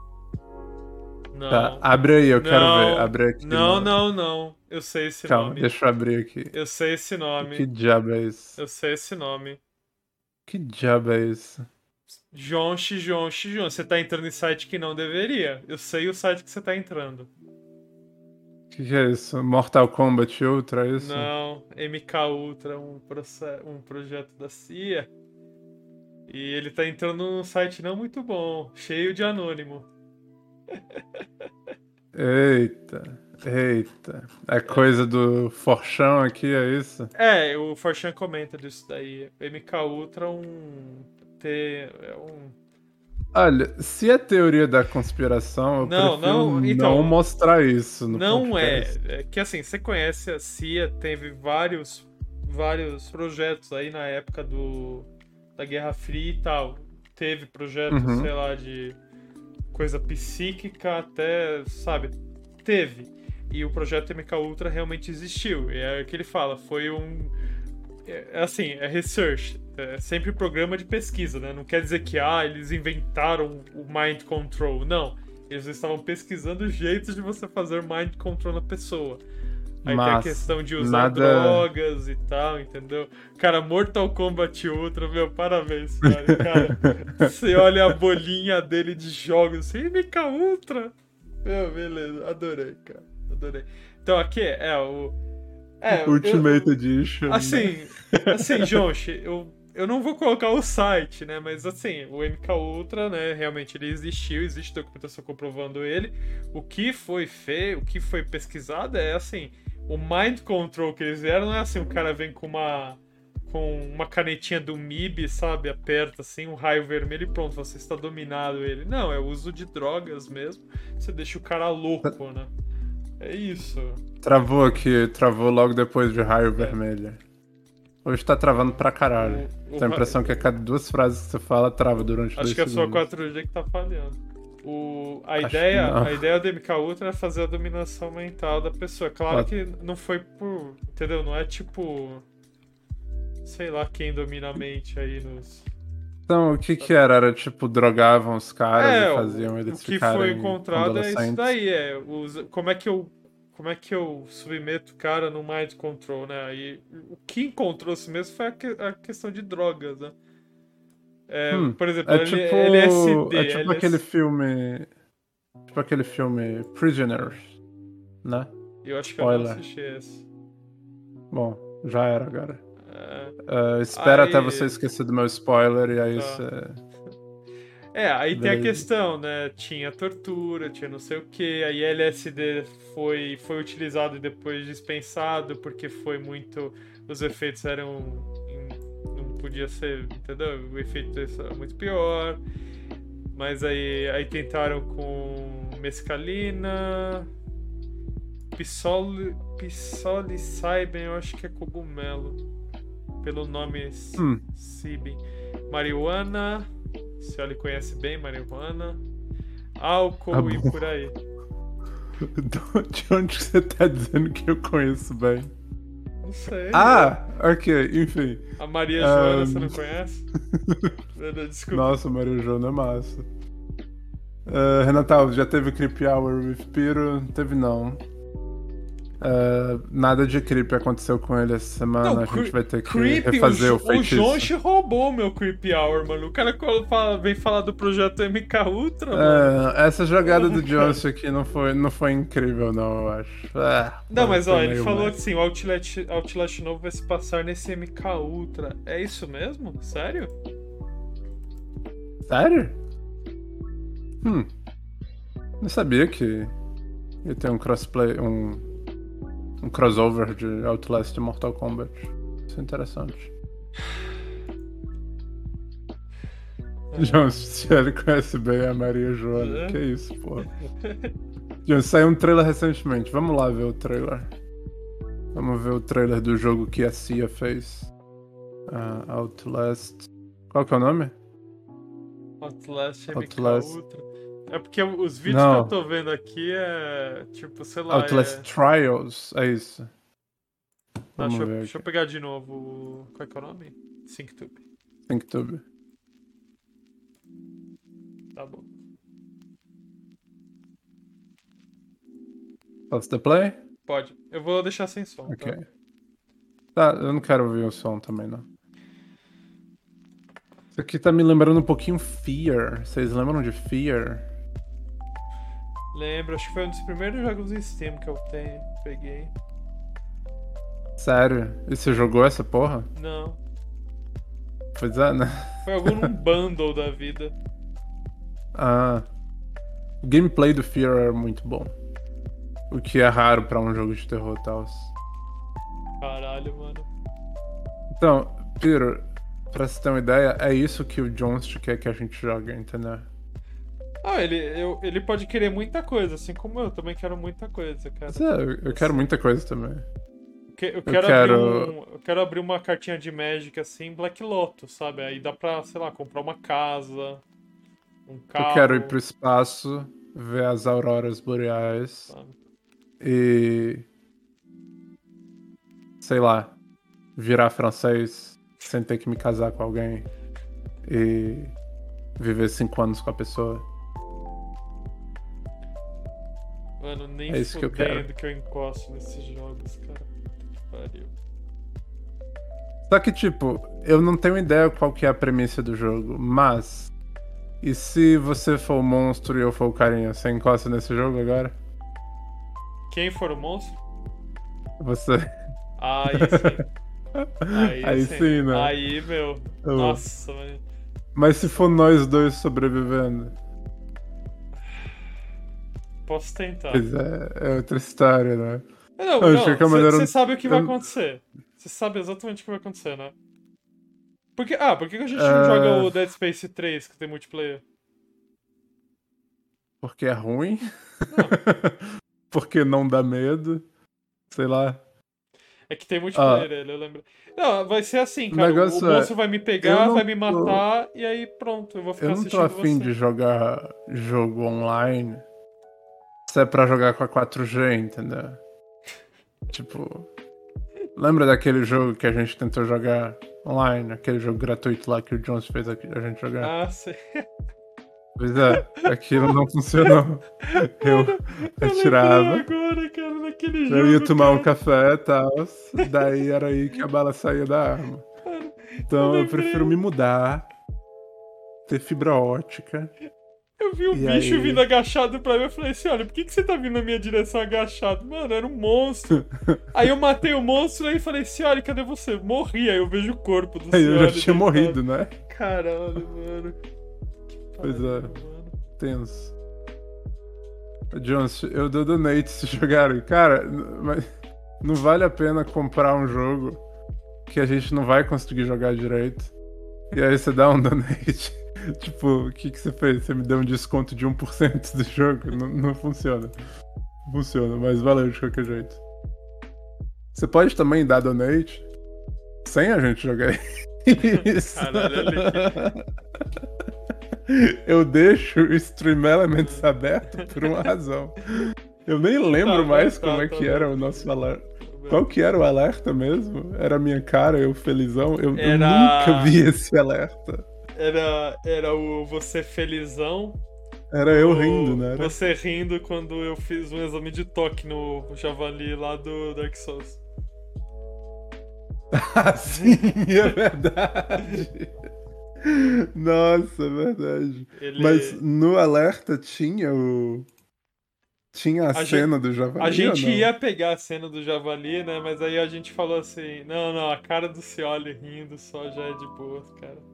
Não. estranho. Tá, abre aí, eu quero Não, ver. Abre aqui. Não, não, não. Eu sei esse Calma, nome. deixa eu abrir aqui. Eu sei esse nome. Que diabo é isso? Eu sei esse nome. Que diabo é isso? Jonchi, Jonchi, Jonchi. Você tá entrando em site que não deveria. Eu sei o site que você tá entrando. Que que é isso? Mortal Kombat Ultra, é isso? Não, MK Ultra, um, um projeto da CIA. E ele tá entrando num site não muito bom, cheio de anônimo. Eita, eita. É coisa do Forchão aqui, é isso? É, o Forchan comenta disso daí. MK Ultra é um. Ter, é um. Olha, se é teoria da conspiração, eu Não, não, não, então, mostrar isso no Não é, é. que assim, você conhece a CIA, teve vários, vários projetos aí na época do, da Guerra Fria e tal. Teve projetos, Uhum. sei lá, de coisa psíquica até, sabe? Teve. E o projeto MK Ultra realmente existiu. E é o que ele fala, foi um. É, é assim, é research. É sempre programa de pesquisa, né? Não quer dizer que, ah, eles inventaram o mind control. Não. Eles estavam pesquisando jeitos de você fazer mind control na pessoa. Aí tem a Mas questão de usar nada- drogas e tal, entendeu? Cara, Mortal Kombat Ultra, meu, parabéns, cara. Cara, você olha a bolinha dele de jogos, assim, MK Ultra. Meu, beleza, adorei, cara. Adorei. Então aqui é o. É, eu- Ultimate Edition. né? Assim, assim, Jonchi, eu, eu não vou colocar o site, né? Mas assim, o MK Ultra, né? Realmente ele existiu, existe documentação comprovando ele. O que foi feio, o que foi pesquisado é assim, o mind control que eles fizeram não é assim, o cara vem com uma com uma canetinha do MIB, sabe? Aperta assim, um raio vermelho e pronto, você está dominado ele. Não, é o uso de drogas mesmo. Você deixa o cara louco, né? É isso. Travou aqui, travou logo depois de raio vermelho. Hoje tá travando pra caralho. É. O- o Tenho a impressão que a cada duas frases que você fala trava durante Acho que é só segundos. 4G que tá falhando. O, a, Acho ideia, a ideia do MK Ultra é fazer a dominação mental da pessoa. Claro Ah. que não foi por. Entendeu? Não é tipo. Sei lá quem domina a mente aí nos. Então, o que que era? Era tipo, drogavam os caras é, e faziam eles o que foi encontrado é isso daí. É, os, como é que eu. Como é que eu submeto o cara no mind control, né? Aí, o que encontrou-se mesmo foi a, que- a questão de drogas, né? É, Hum, por exemplo, É tipo, LSD. é tipo LSD. aquele filme. Tipo aquele filme Prisoners, né? Eu acho que eu não Spoiler. assisti esse. Bom, já era agora. É, Uh, espera Aí- até você esquecer do meu spoiler e aí Tá. você. É, aí tem a Beleza. questão, né? Tinha tortura, tinha não sei o que, aí LSD foi, foi utilizado e depois dispensado porque foi muito. Os efeitos eram. Podia ser, entendeu? O efeito era muito pior. Mas aí, aí tentaram com mescalina. Psol, psilocybin, eu acho que é cogumelo. Pelo nome Hum. Sibin. Marihuana. Se ele conhece bem, marihuana. Álcool Tá e por aí. De onde você tá dizendo que eu conheço bem? Não sei. Ah, ok, enfim. A Maria Joana, Ah, você não conhece? Desculpa. Nossa, Maria Joana é massa. Uh, Renatal, já teve Creep Hour with Piro? Teve não. Uh, nada de creep aconteceu com ele essa semana. a gente vai ter que creep, refazer o, o, Jo- o feitiço. Jonchi roubou meu Creep Hour, mano. O cara fala- vem falar do projeto MK Ultra, mano. É, essa jogada do. Johnson aqui não foi, não foi incrível, não, eu acho. É, Não, mas ó, ele falou mais. que sim, o Outlast, Outlast novo vai se passar nesse MK Ultra. É isso mesmo? Sério? Sério? Hum. Não sabia que ia ter um crossplay, um, um crossover de Outlast e Mortal Kombat. Isso é interessante. João, se ele conhece bem a Maria Joana, É. que isso, porra. João, saiu um trailer recentemente. Vamos lá ver o trailer. Vamos ver o trailer do jogo que a Cia fez. Ah, Outlast. Qual que é o nome? Outlast MK Outlast. É porque os vídeos Não. que eu tô vendo aqui é. Tipo, sei lá. Outlast é... Trials. É isso. Ah, deixa, eu, deixa eu pegar de novo. Qual é que é o nome? SyncTube. ThinkTube. Tá bom. Posso dar play? Pode. Eu vou deixar sem som. Ok. Tá? Tá, eu não quero ouvir o som também, não. Isso aqui tá me lembrando um pouquinho Fear. Vocês lembram de Fear? Lembro, acho que foi um dos primeiros jogos do Steam que eu tenho. Peguei. Sério? E você jogou essa porra? Não. Pois é, né? Foi algum bundle da vida. Ah. O gameplay do Fear era muito bom. O que é raro pra um jogo de terror tal. Caralho, mano. Então, Peter, pra você ter uma ideia, é isso que o Johnst quer que a gente jogue, entendeu? Ah, ele, eu, ele pode querer muita coisa, assim como eu também quero muita coisa, cara. É, eu, eu quero muita coisa também. Que- Eu quero, quero- Abrir um, eu quero abrir uma cartinha de Magic assim, Black Lotus, sabe? Aí dá pra, sei lá, comprar uma casa, um carro. Eu quero ir pro espaço, ver as auroras boreais sabe? e. sei lá, virar francês sem ter que me casar com alguém e viver cinco anos com a pessoa. Mano, nem É isso que eu quero. que eu encosto nesses jogos, cara. Que pariu. Só que, tipo, eu não tenho ideia qual que é a premissa do jogo, mas. E se você for o monstro e eu for o carinha, você encosta nesse jogo agora? Quem for o monstro? Você. Aí sim. Aí, Aí sim. sim, né? Aí, meu. Eu- Nossa, mano. Mas se for nós dois sobrevivendo? Posso tentar. Pois é, é outra história, né? Não, não, você sabe o que vai eu- acontecer. Você sabe exatamente o que vai acontecer, né? Porque, ah, por que a gente É. não joga o Dead Space 3, que tem multiplayer? Porque é ruim? Porque não dá medo? Sei lá. É que tem multiplayer ele, eu lembro. Não, vai ser assim, O cara. O, monstro é, vai me pegar, não vai me tô- matar, e aí pronto, eu vou ficar Eu não tô assistindo afim você. de jogar jogo online se é pra jogar com a 4G, entendeu? Tipo. Lembra daquele jogo que a gente tentou jogar online? Aquele jogo gratuito lá que o Jones fez a gente jogar? Ah, sei. Pois é, aquilo não funcionou. Eu atirava. agora, cara, naquele jogo. Eu ia tomar um café e tal. Daí era aí que a bala saía da arma. Então eu prefiro me mudar, ter fibra ótica. Eu vi o E bicho aí? vindo agachado pra mim, eu falei assim, olha, por que, que você tá vindo na minha direção agachado? Mano, era um monstro. aí eu matei o monstro e falei, senhora, cadê você? Morri, aí eu vejo o corpo do Aí eu já Cioli tinha morrido, né? Caralho, mano. Que Pois é. mano. Tenso. Jones, eu dou donate se jogarem. Cara, mas não vale a pena comprar um jogo que a gente não vai conseguir jogar direito. E aí você dá um donate. tipo, o que, que você fez? Você me deu um desconto de 1% do jogo? Não, não funciona. Funciona, mas valeu de qualquer jeito. Você pode também dar donate sem a gente jogar isso. Caralho, Eu deixo o Stream Elements aberto por uma razão. Eu nem lembro Tá, mais tá, como é tá, que tá. era o nosso alerta. Qual que era o alerta mesmo? Era a minha cara, eu felizão? Eu, eu Era- nunca vi esse alerta. Era, era o você felizão. Era eu o rindo, né? Era- Você rindo quando eu fiz um exame de toque no Javali lá do Dark Souls. Ah, sim, é verdade. Nossa, é verdade. Ele... Mas no alerta tinha o. Tinha a, A cena do Javali. A gente ia pegar a cena do Javali, né? Mas aí a gente falou assim: não, não, a cara do Cioli rindo só já é de boa, cara.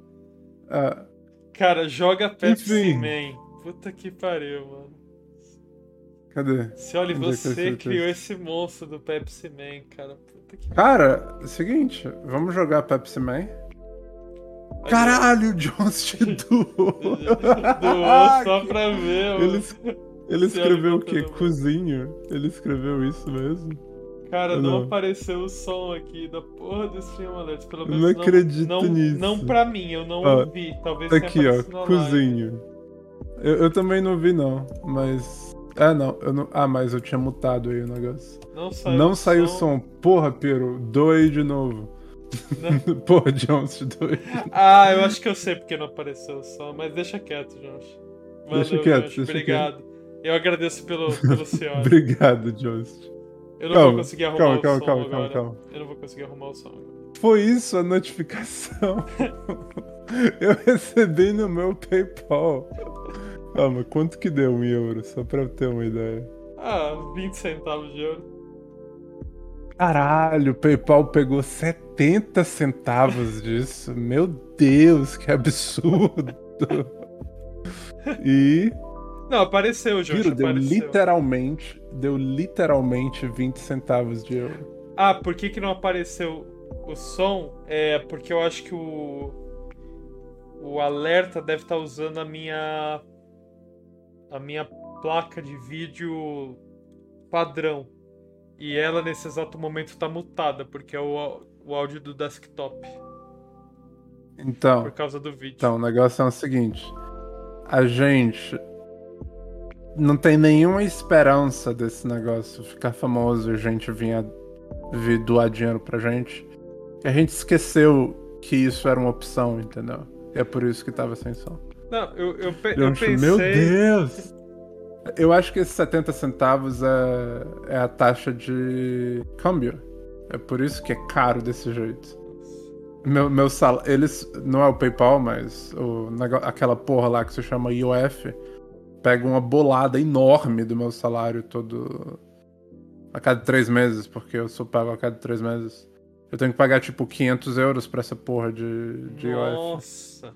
Ah, Cara, joga Pepsi Enfim. Man. Puta que pariu, mano. Cadê? Se olha, Onde é você escrito criou esse monstro do Pepsi Man, cara. Puta que Cara, é o seguinte, vamos jogar Pepsi Man? Caralho, o Jones te doou. Doou só pra ver. Ele, Ele... ele escreveu o quê? Cozinho? Ele escreveu isso mesmo? Cara, não, Não. apareceu o som aqui da porra do Stream Alert. Pelo menos não acredito não, nisso. Não pra mim, eu não Ó, ouvi. Talvez tenha aqui, ó, cozinho. Eu, eu também não vi, não, mas. Ah, não, eu não. Ah, mas eu tinha mutado aí o negócio. Não saiu não o saiu o som. Porra, Pero, doei de novo. Porra, Jones, doei. Ah, eu acho que eu sei porque não apareceu o som, mas deixa quieto, Jones. Deixa quieto, Jones, deixa Obrigado. Eu agradeço pelo, pelo senhor. Obrigado, Jones. Eu não Calma, vou conseguir arrumar calma, o calma, som calma, agora. calma, Eu não vou conseguir arrumar o som. Foi isso a notificação. eu recebi no meu PayPal. Calma, quanto que deu um euro? Só pra eu ter uma ideia. Ah, 20 centavos de euro. Caralho, o PayPal pegou 70 centavos disso. Meu Deus, que absurdo. E Não, apareceu, Jones. Juro, deu apareceu. literalmente, deu literalmente 20 centavos de euro. Ah, por que, que não apareceu o som? É porque eu acho que o. O alerta deve estar usando a minha. A minha placa de vídeo padrão. E ela nesse exato momento tá mutada, porque é o, o áudio do desktop. Então, Por causa do vídeo. então, o negócio é o seguinte. A gente não tem nenhuma esperança desse negócio ficar famoso e a gente vinha vir doar dinheiro pra gente. E a gente esqueceu que isso era uma opção, entendeu? E é por isso que tava sem som. Não, eu, eu, pe- Eu eu pensei. Meu Deus! Eu acho que esses 70 centavos é, é a taxa de câmbio. É por isso que é caro desse jeito. Meu, meu salário. Eles. Não é o PayPal, mas o, aquela porra lá que se chama IOF pega uma bolada enorme do meu salário todo. A cada três meses, porque eu sou pago a cada três meses. Eu tenho que pagar tipo 500 euros pra essa porra de, de IOF. Nossa.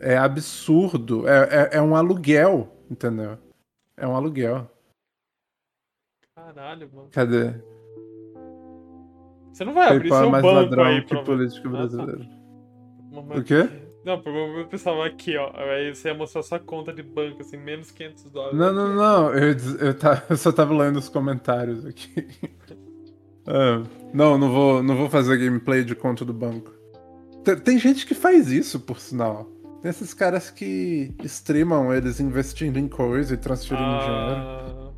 É absurdo. É, é, é um aluguel, entendeu? É um aluguel. Caralho, mano. Cadê? Você não vai abrir é seu mais banco ladrão aí que político Ah, tá. brasileiro. O quê? Não, porque eu pensava aqui, ó. Aí você ia mostrar sua conta de banco, assim, menos 500 dólares. Não, não, não. Eu, eu, tá- eu só tava lendo os comentários aqui. Ah, não, não vou, não vou fazer gameplay de conta do banco. Tem, tem gente que faz isso, por sinal. Tem esses caras que streamam eles investindo em coisa e transferindo dinheiro. Ah,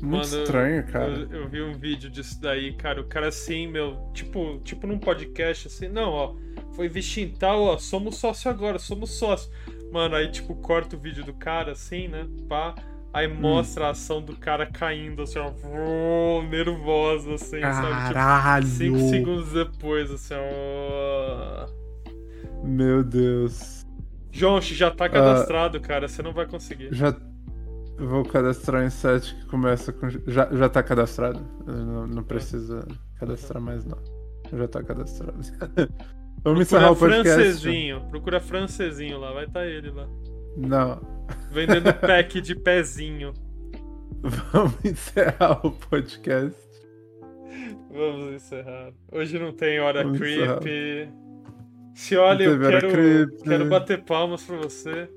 Muito mano, estranho, cara. Eu, eu vi um vídeo disso daí, cara. O cara assim, meu, tipo, tipo num podcast, assim, não, ó, foi investir em tal, ó, somos sócio agora, somos sócio. Mano, aí tipo, corta o vídeo do cara, assim, né? Pá. Aí Hum. mostra a ação do cara caindo, assim, ó, vrô, nervoso, assim, sabe? Caralho! Tipo, cinco segundos depois, assim, ó. Meu Deus. João, já tá cadastrado, cara, você não vai conseguir. Já vou cadastrar em site que começa com. Já, já tá cadastrado. Não, não precisa cadastrar mais, não. Já tá cadastrado. Vamos encerrar o podcast. francesinho, procura francesinho lá, vai estar ele lá. Não. Vendendo pack de pezinho. Vamos encerrar o podcast. Vamos encerrar. Hoje não tem hora Vamos creep. Se olha, eu quero, quero bater palmas pra você.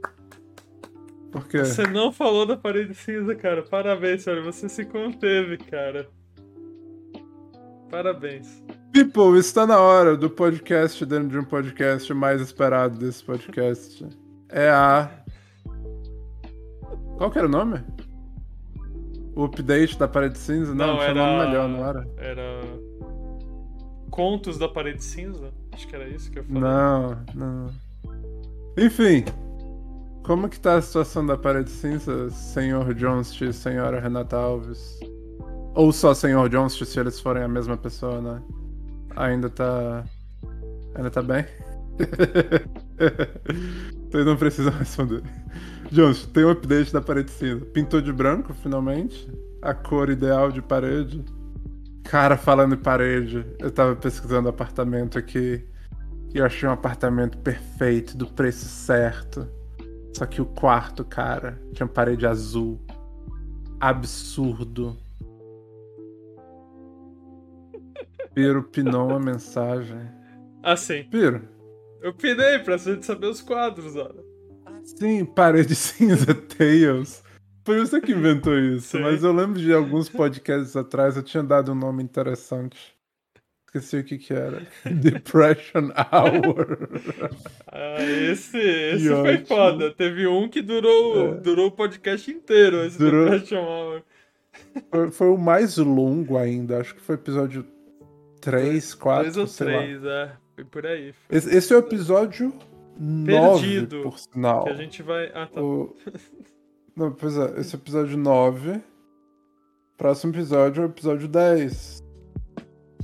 Por quê? Você não falou da parede cinza, cara. Parabéns, senhora. Você se conteve, cara. Parabéns. People, está na hora do podcast dentro de um podcast mais esperado desse podcast. É a. Qual que era o nome? O update da parede cinza? Não, Não, tinha era. nome melhor, não era? Era. Contos da parede cinza? Acho que era isso que eu falei. Não, não. Enfim, como que tá a situação da parede cinza, senhor Johnst e senhora Renata Alves? Ou só senhor Johnst se eles forem a mesma pessoa, né? Ainda tá. Ainda tá bem? Vocês não precisam responder. Johnst, tem um update da parede cinza. Pintou de branco, finalmente? A cor ideal de parede? Cara, falando em parede, eu tava pesquisando apartamento aqui. E eu achei um apartamento perfeito, do preço certo. Só que o quarto, cara, tinha parede azul. Absurdo. Piro pinou uma mensagem. Assim, Piro, eu pinei pra gente saber os quadros, olha. sim, parede cinza Tails. Foi você que inventou isso, Sim. mas eu lembro de alguns podcasts atrás, eu tinha dado um nome interessante. Esqueci o que que era. Depression Hour. Ah, esse, esse Que foi ótimo. foda. Teve um que durou, É. durou o podcast inteiro, esse Durou. Depression Hour. Foi, foi o mais longo ainda, acho que foi episódio 3, 4, Dois ou sei lá. três, é. Foi por aí. Foi Esse, esse é o episódio 9, Perdido, por sinal. que a gente vai. Ah, tá. O- Não, pois é, esse é o episódio 9. Próximo episódio é o episódio 10.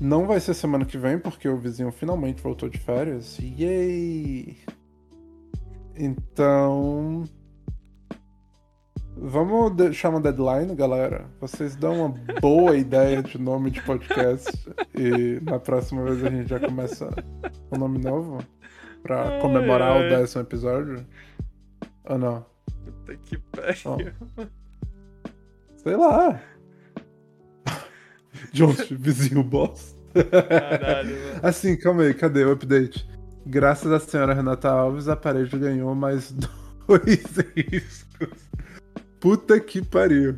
Não vai ser semana que vem, porque o vizinho finalmente voltou de férias. Yay! Então. Vamos deixar uma deadline, galera. Vocês dão uma boa ideia de nome de podcast. E na próxima vez a gente já começa um nome novo. Pra Ai, comemorar o ai. décimo episódio. Ou não? Puta que pariu. Sei lá. John, vizinho boss. Caralho, mano. Assim, calma aí, cadê o update? Graças à senhora Renata Alves, a parede ganhou mais dois riscos. Puta que pariu.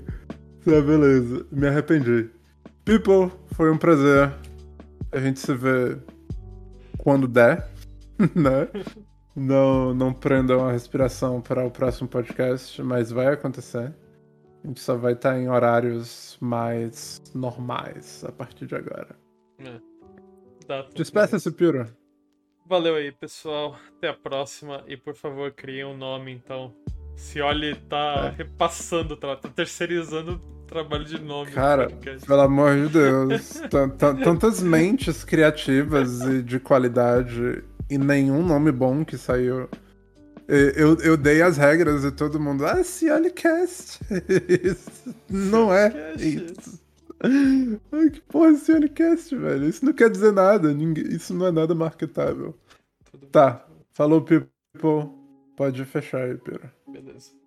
Tá, beleza. Me arrependi. People, foi um prazer. A gente se vê quando der, né? Não, não prendam a respiração para o próximo podcast, mas vai acontecer. A gente só vai estar em horários mais normais a partir de agora. Tudo Despeça-se, Piro. Valeu aí, pessoal. Até a próxima. E por favor, criem um nome, então. Se olhe tá É. repassando, tá, tá terceirizando o trabalho de nome. Cara, pelo amor de Deus. Tan- tan- Tantas mentes criativas e de qualidade e nenhum nome bom que saiu. Eu, eu dei as regras e todo mundo. Ah, Cionecast. Isso Não é isso. Ai, que porra Cionecast, velho? Isso não quer dizer nada. ninguém- Isso não é nada marketável. Tudo Tá. Falou, people. Pode fechar aí, Piro. Beleza.